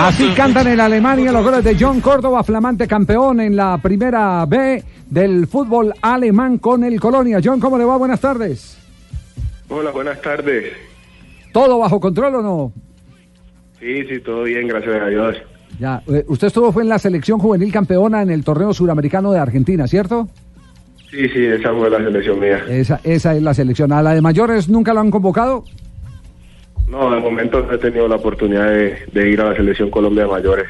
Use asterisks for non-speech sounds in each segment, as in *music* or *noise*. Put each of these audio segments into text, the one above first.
Así cantan en Alemania los goles de John Córdoba, flamante campeón en la primera B del fútbol alemán con el Colonia. John, ¿cómo le va? Buenas tardes. Hola, buenas tardes. ¿Todo bajo control o no? Sí, sí, todo bien, gracias a Dios. Ya, eh, usted estuvo fue en la selección juvenil campeona en el torneo suramericano de Argentina, ¿cierto? Sí, sí, esa fue la selección mía. Esa, esa es la selección. ¿A la de mayores nunca lo han convocado? No, de momento no he tenido la oportunidad de, de ir a la selección Colombia de mayores.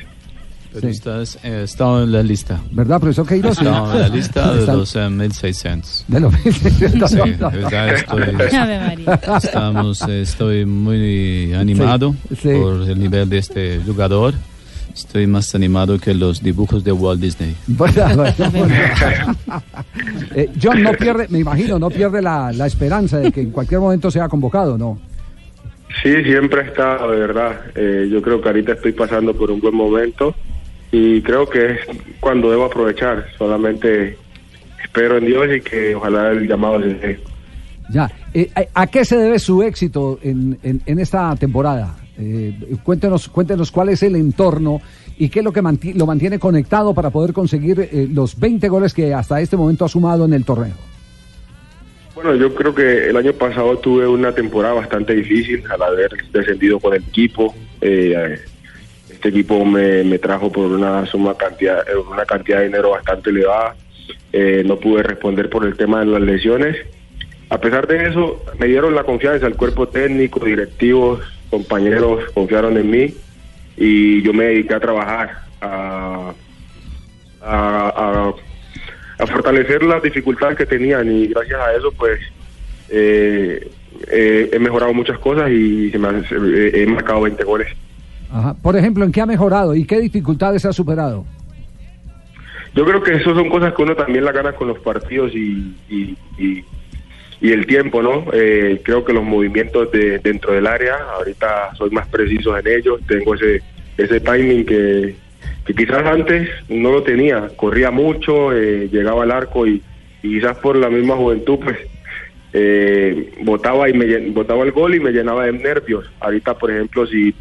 Pero Sí. estás, eh, estado en la lista. ¿Verdad, profesor Queiroz? Estado en la lista de Está- los eh, 1600. de los- Sí, de verdad estoy, *laughs* Ave María. estamos, eh, estoy muy animado Sí, sí. por el nivel de este jugador. Estoy más animado que los dibujos de Walt Disney. Bueno, *laughs* bueno. Eh, John no pierde, me imagino, no pierde la, la esperanza de que en cualquier momento sea convocado, ¿no? Sí, siempre he estado, de verdad. Eh, yo creo que ahorita estoy pasando por un buen momento y creo que es cuando debo aprovechar. Solamente espero en Dios y que ojalá el llamado dé. Ya, eh, ¿a- ¿a qué se debe su éxito en, en- en esta temporada? Eh, cuéntenos, cuéntenos cuál es el entorno y qué es lo que lo mantiene conectado para poder conseguir eh, los 20 goles que hasta este momento ha sumado en el torneo. Bueno, yo creo que el año pasado tuve una temporada bastante difícil al haber descendido con el equipo. Eh, este equipo me, trajo por una suma cantidad, una cantidad de dinero bastante elevada. Eh, no pude responder por el tema de las lesiones. A pesar de eso, me dieron la confianza, el cuerpo técnico, directivos, compañeros confiaron en mí y yo me dediqué a trabajar, a- a- a fortalecer las dificultades que tenían y gracias a eso pues eh, eh, he mejorado muchas cosas y se me se- eh, he marcado 20 goles. Ajá. Por ejemplo, ¿en qué ha mejorado y qué dificultades ha superado? Yo creo que eso son cosas que uno también la gana con los partidos y, y, y- y el tiempo, ¿no? Eh, creo que los movimientos de, dentro del área, ahorita soy más preciso en ellos, tengo ese, ese timing que, que quizás antes no lo tenía, corría mucho, eh, llegaba al arco y, y quizás por la misma juventud, pues eh, botaba y me botaba el gol y me llenaba de nervios. Ahorita, por ejemplo, si,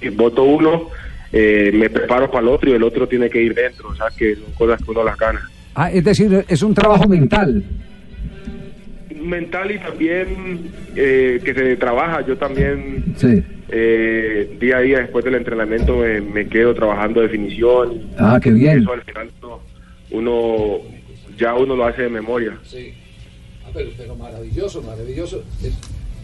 si voto uno, eh, me preparo para el otro y el otro tiene que ir dentro, o sea que son cosas que uno las gana. Ah, es decir, es un trabajo mental. Mental y también eh, que se trabaja, yo también Sí. Eh, día a día después del entrenamiento me, me quedo trabajando definición. Ah, qué bien. Eso al final uno, uno- ya uno lo hace de memoria. pero, maravilloso, maravilloso.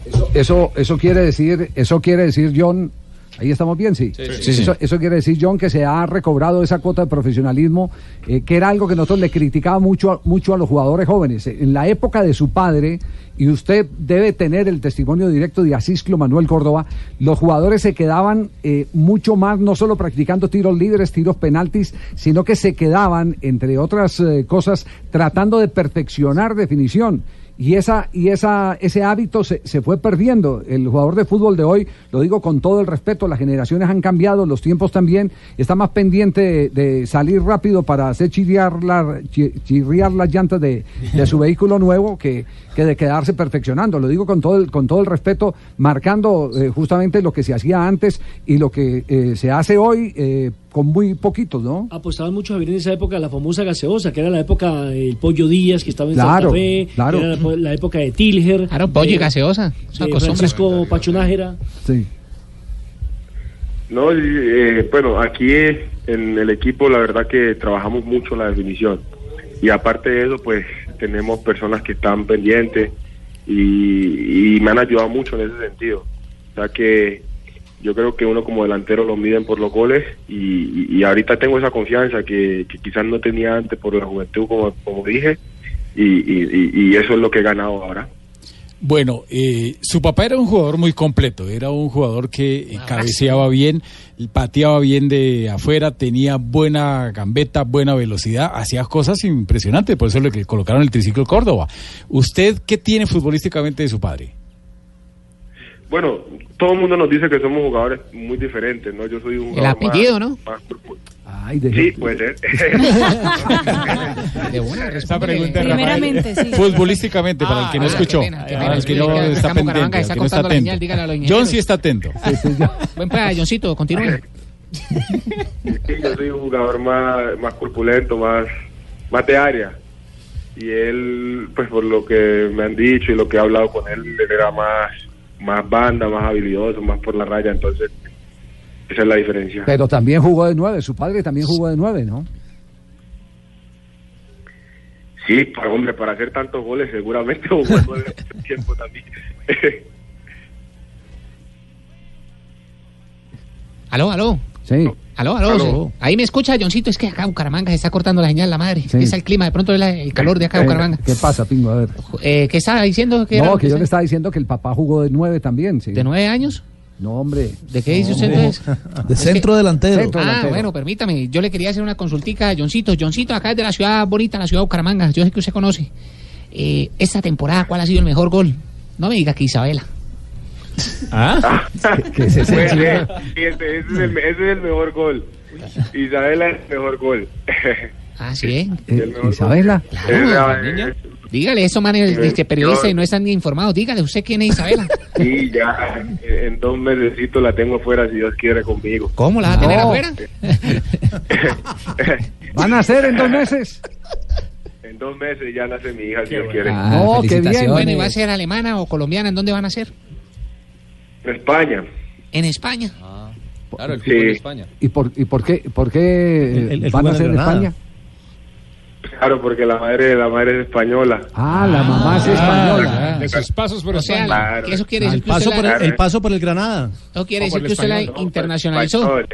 Eso, eso, eso quiere decir, eso quiere decir, John. Ahí estamos bien, sí. sí, sí. Eso, eso quiere decir, John, que se ha recobrado esa cuota de profesionalismo, eh, que era algo que nosotros le criticaba mucho, a- mucho a los jugadores jóvenes. En la época de su padre, y usted debe tener el testimonio directo de Asisclo Manuel Córdoba, los jugadores se quedaban eh, mucho más, no solo practicando tiros libres, tiros penaltis, sino que se quedaban, entre otras eh, cosas, tratando de perfeccionar definición. Y esa y esa ese hábito se, se fue perdiendo. El jugador de fútbol de hoy, lo digo con todo el respeto, las generaciones han cambiado, los tiempos también, está más pendiente de, de salir rápido para hacer chirriar, la, chi- chirriar las llantas de, de su *laughs* vehículo nuevo que, que de quedarse perfeccionando. Lo digo con todo el, con todo el respeto, marcando eh, justamente lo que se hacía antes y lo que eh, se hace hoy eh, con muy poquitos, ¿no? apostaban mucho Javier en esa época la famosa gaseosa, que era la época del Pollo Díaz, que estaba en Claro, Santa Fe, claro. era la, po- la época de Tilger, Claro, pollo y gaseosa. De. Francisco Pachunájera. Sí. No, y, eh, bueno, aquí eh, en el equipo la verdad que trabajamos mucho la definición y aparte de eso pues tenemos personas que están pendientes y, y me han ayudado mucho en ese sentido. O sea que yo creo que uno como delantero lo miden por los goles y, ahorita tengo esa confianza que, que quizás no tenía antes por la juventud como, como dije y, y- y- y eso es lo que he ganado ahora. Bueno, eh, su papá era un jugador muy completo, era un jugador que eh, cabeceaba bien, pateaba bien de afuera, tenía buena gambeta, buena velocidad, hacía cosas impresionantes, por eso le que colocaron el triciclo Córdoba. ¿Usted qué tiene futbolísticamente de su padre? Bueno, todo el mundo nos dice que somos jugadores muy diferentes, ¿no? Yo soy un El jugador apellido, más- ¿no? más Ay, de- Sí, puede ser. *laughs* De una, Esa respóndele. pregunta Primeramente, sí. Futbolísticamente, para el que no Ah, escuchó, para pena. el que no está pendiente, está no está contando la señal, atento. dígale a los John sí está atento. *laughs* sí, sí, ya. Buen para Johncito, continúe. *laughs* Sí, yo soy un jugador más, más corpulento, más, más de área. Y él, pues por lo que me han dicho y lo que he hablado con él, él era más, más banda, más habilidoso, más por la raya. Entonces, esa es la diferencia. Pero también jugó de nueve, su padre también jugó de nueve, ¿no? Sí, para, hombre, para hacer tantos goles seguramente jugó nueve mucho tiempo también. *laughs* Aló, aló. Sí. Aló, aló. Aló. Ahí me escucha, Johncito. Es que acá Bucaramanga se está cortando la señal, la madre. Sí. Es el clima, de pronto es el calor de acá Eh, Bucaramanga. ¿Qué pasa, Pingo? A ver. Eh, ¿Qué estaba diciendo? ¿Qué era No, que yo le estaba diciendo que el papá jugó de nueve también, sí. ¿De nueve años? No, hombre. ¿De qué dice usted entonces? *laughs* De centro delantero. Centro. Ah, delantero. bueno, permítame. Yo le quería hacer una consultica a Johncito. Johncito, acá es de la ciudad bonita, la ciudad de Bucaramanga. Yo sé que usted conoce. Eh, esta temporada, ¿cuál ha sido el mejor gol? No me diga que Isabela. ¿Ah? ¿Qué es ese? Ese, ese es el, ese es el mejor gol. Isabela es el mejor gol. Ah, sí, *laughs* ¿eh? Isabela. Claro, Dígale, eso, man, es es que periodista y no están ni informados. Dígale, ¿usted quién es Isabela? Sí, ya en dos meses la tengo fuera si Dios quiere conmigo. ¿Cómo la va a tener afuera? *laughs* ¿Van a ser en dos meses? en dos meses ya nace mi hija si Dios quiere. Ah, No, qué bien. Bueno, ¿y va a ser alemana o colombiana? ¿En dónde van a ser? En España. En España. Claro, el Sí. fútbol de España. ¿Y por, y por qué, por qué El- el- el van a ser de en. España? Claro, porque la madre, la madre es española. Ah, la mamá es española. de sus pasos por O sea, España. Claro. que eso quiere El decir que paso, usted por la, el, el paso por el Granada. no quiere decir el que usted la internacionalizó. Español,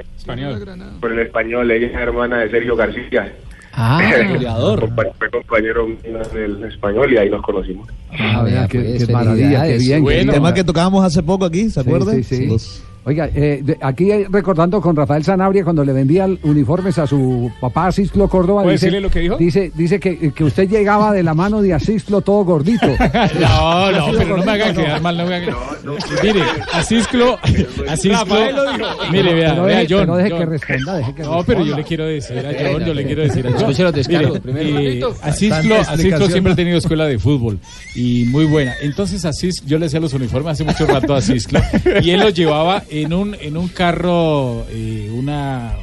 Español. por el español, ella es hermana de Sergio García. Ah, *laughs* Goleador. Fue compañero del español y ahí nos conocimos. Ah, vea, qué, pues, qué maravilla, qué bien. Bueno. bien. Tema que tocábamos hace poco aquí, ¿se acuerda? Sí, sí, sí. Los- Oiga, eh, de- aquí recordando con Rafael Sanabria cuando le vendía uniformes a su papá Asisclo Córdoba. ¿Puede dice, decirle lo que dijo? Dice, dice que, que usted llegaba de la mano de Asisclo todo gordito. *laughs* No, no, pero no me hagan quedar mal, no me hagan Mire, Asisclo, Asisclo, mire, vea, pero vea, deje, John. pero deje John. que responda, deje que No, pero yo le quiero decir a John, yo le quiero decir a John. Escuche los descargos Mire, primero. eh, explicación. siempre ha tenido escuela de fútbol y muy buena. Entonces Asis, yo le hacía los uniformes hace mucho rato a Asisclo y él los llevaba en un en un carro, eh, una,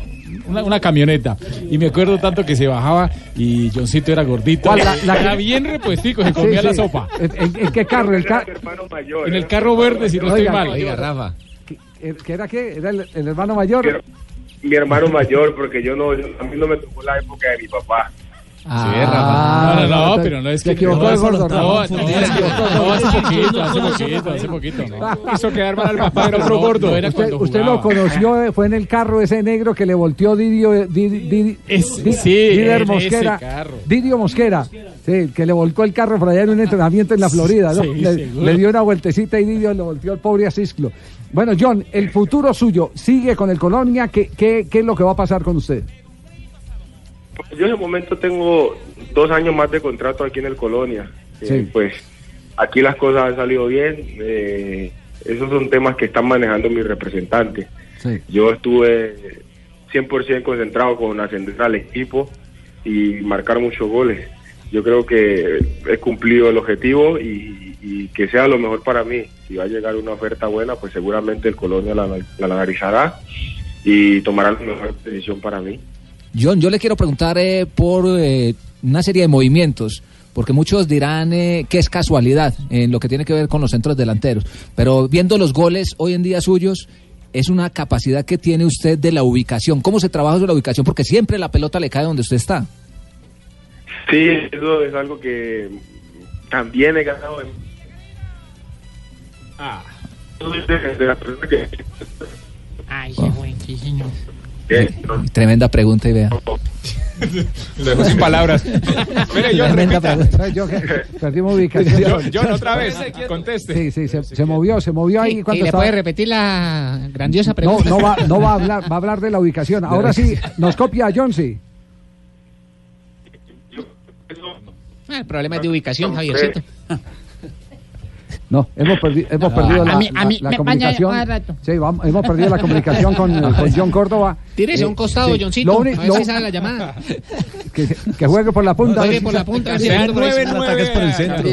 una una camioneta y me acuerdo tanto que se bajaba y Johncito era gordito. La- la era que- bien repuestico, se Sí, comía la sí. sopa. ¿En, qué carro? El ca- mayor. En el era carro verde, si no estoy mal. Oiga, Rafa. ¿Qué, qué era qué? ¿Era el, el hermano mayor? Mi hermano mayor, porque yo no, yo- a mí no me tocó la época de mi papá. Ah, No, no, no, te- pero no es que equivocó no, el eso gordo, no, no, no, hace poquito, hace poquito, hace poquito, no. Hizo quedar mal al papá, era otro gordo. No Usted, lo conoció, eh, fue en el carro ese negro que le volteó Didio, eh, Di- Di- Es- Di- sí, Didier en ese Mosquera. carro. Didio Mosquera, sí, que le volcó el carro por allá en un entrenamiento en la Florida, ¿no? Sí, le, le dio una vueltecita y Didio le volteó al pobre Asisclo. Bueno, John, el futuro suyo, ¿sigue con el Colonia? ¿Qué, qué, qué es lo que va a pasar con usted? Yo en el momento tengo dos años más de contrato aquí en el Colonia. Eh, Sí. pues aquí las cosas han salido bien. eh, esos son temas que están manejando mis representantes. Sí. Yo estuve 100% concentrado con ascender al equipo y marcar muchos goles. Yo creo que he cumplido el objetivo y, y que sea lo mejor para mí. Si va a llegar una oferta buena, pues seguramente el Colonia la, la analizará y tomará la mejor decisión para mí. John, yo le quiero preguntar eh, por eh, una serie de movimientos, porque muchos dirán eh, que es casualidad en lo que tiene que ver con los centros delanteros, pero viendo los goles hoy en día suyos, es una capacidad que tiene usted de la ubicación. ¿Cómo se trabaja sobre la ubicación? Porque siempre la pelota le cae donde usted está. Sí, eso es algo que también he ganado en... Ah. de la persona que... Ay, qué bueno, sí, señor. Que- Tremenda pregunta y vea. Lo dejo sin palabras. Mire, John, Tremenda pregunta. Yo perdimos ubicación. John, John, otra vez, conteste. Sí, sí, se, se movió, se movió ahí ¿Y cuando le estaba- puede repetir la grandiosa No, pregunta? no va, no va a hablar, va a hablar de la ubicación. *laughs* Ahora sí, nos copia John, sí. Ah, el problema es de ubicación, Javiercito. No, hemos, perdi- hemos perdido a la, mí- a la- mí la me comunicación. rato. Sí, vamos- hemos perdido la comunicación con, *laughs* con John Córdoba. Tírese a un costado, sí. Johncito, Lo a uni- ver lo- si sale la llamada. *laughs* que, que juegue por la punta. a Juegue por la punta, a si por por el centro.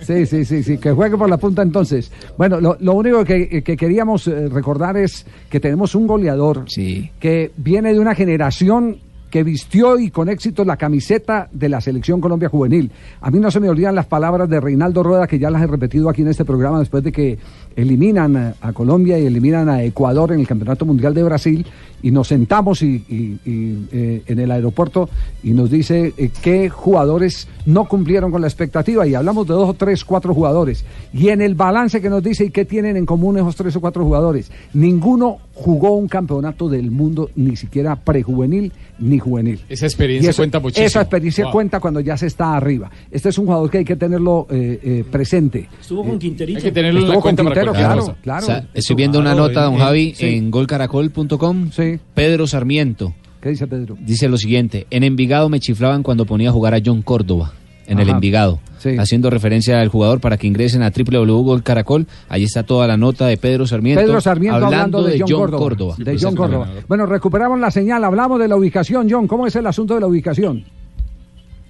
Sí, sí, sí, sí, que juegue por la punta entonces. Bueno, lo, lo único que, que queríamos eh, recordar es que tenemos un goleador Sí. que viene de una generación que vistió y con éxito la camiseta de la selección Colombia Juvenil. A mí no se me olvidan las palabras de Reinaldo Rueda, que ya las he repetido aquí en este programa después de que eliminan a, a Colombia y eliminan a Ecuador en el Campeonato Mundial de Brasil y nos sentamos y, eh, en el aeropuerto y nos dice eh, qué jugadores no cumplieron con la expectativa y hablamos de dos o tres, cuatro jugadores. Y en el balance que nos dice y qué tienen en común esos tres o cuatro jugadores, ninguno jugó un campeonato del mundo, ni siquiera prejuvenil ni juvenil. Esa experiencia Y eso- cuenta muchísimo. Esa experiencia Wow. cuenta cuando ya se está arriba. Este es un jugador que hay que tenerlo eh, eh, presente. Estuvo con Quinterito. Hay que tenerlo en la con cuenta para Quintero, cualquier claro, claro. O sea, estoy viendo una nota, don Javi, Sí. en golcaracol.com. Sí. Pedro Sarmiento ¿Qué dice Pedro? dice lo siguiente: En Envigado me chiflaban cuando ponía a jugar a John Córdoba. En el. Envigado, Sí. haciendo referencia al jugador para que ingresen a www.golcaracol. Ahí está toda la nota de Pedro Sarmiento. Pedro Sarmiento hablando, de, John, Córdoba. Sí, De John Córdoba. Bueno, recuperamos la señal, hablamos de la ubicación, John. ¿Cómo es el asunto de la ubicación?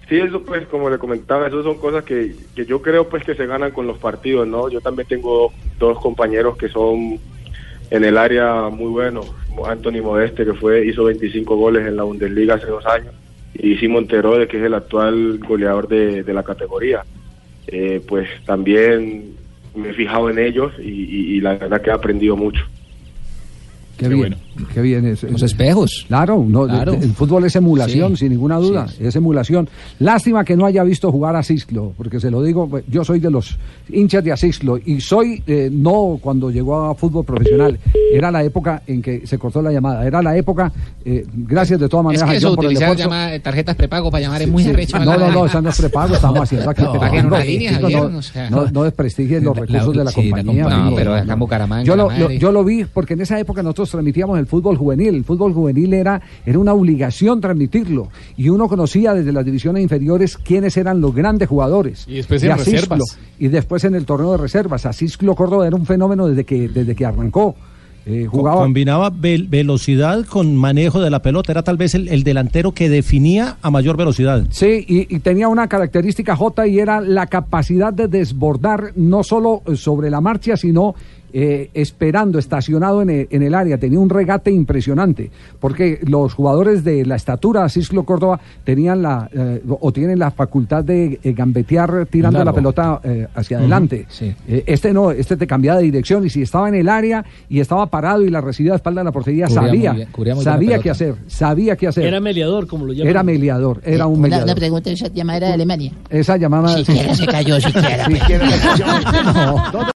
Sí, eso pues, como le comentaba, eso son cosas que, que yo creo pues que se ganan con los partidos, ¿no? Yo también tengo dos compañeros que son en el área muy buenos. Anthony Modeste, que fue hizo 25 goles en la Bundesliga hace dos años, y Simon Terode, que es el actual goleador de, la categoría. Eh, pues también me he fijado en ellos y- y la verdad que he aprendido mucho. Qué, Qué bien, qué bien. Es, Los es- espejos. Claro, no, Claro. el fútbol es emulación, Sí. sin ninguna duda, Sí, sí. es emulación. Lástima que no haya visto jugar a Cislo, porque se lo digo, pues, yo soy de los hinchas de Asislo y soy, eh, no cuando llegó a fútbol profesional, era la época en que se cortó la llamada, era la época, eh, gracias de todas Es maneras que a eso, John por el utilizar esfuerzo. llama- tarjetas prepago para llamar es muy Sí, arrecho. No, no, no, están los prepagos, estamos *laughs* haciendo aquí. No, no, no, no desprestigien los La- recursos de la sí, la compañía. No, pero acá en Bucaramanga, yo lo vi porque en esa época nosotros transmitíamos el fútbol juvenil. El fútbol juvenil era, era una obligación transmitirlo. Y uno conocía desde las divisiones inferiores quiénes eran los grandes jugadores. Y después De en Asislo, reservas. Y después en el torneo de reservas. Asislo Córdoba era un fenómeno desde que, desde que arrancó. Eh, jugaba. Combinaba ve- velocidad con manejo de la pelota. Era tal vez el, el delantero que definía a mayor velocidad. Sí, y, y tenía una característica J y era la capacidad de desbordar no solo sobre la marcha, sino eh, esperando, estacionado en el, en el área. Tenía un regate impresionante, porque los jugadores de la estatura Cislo Córdoba tenían la, eh, o tienen la facultad de eh, gambetear tirando la pelota eh, hacia adelante. sí. Eh, este no, este te cambiaba de dirección y si estaba en el área y estaba parado y la recibía de espalda de la portería, Cubría sabía, bien, sabía qué hacer, sabía qué hacer. Era meleador, como lo llaman. Era mediador, era un Una, mediador. una pregunta, esa llamada era de Alemania. Esa llamada. Siquiera se cayó, siquiera. *laughs* Siquiera se cayó. *laughs* No.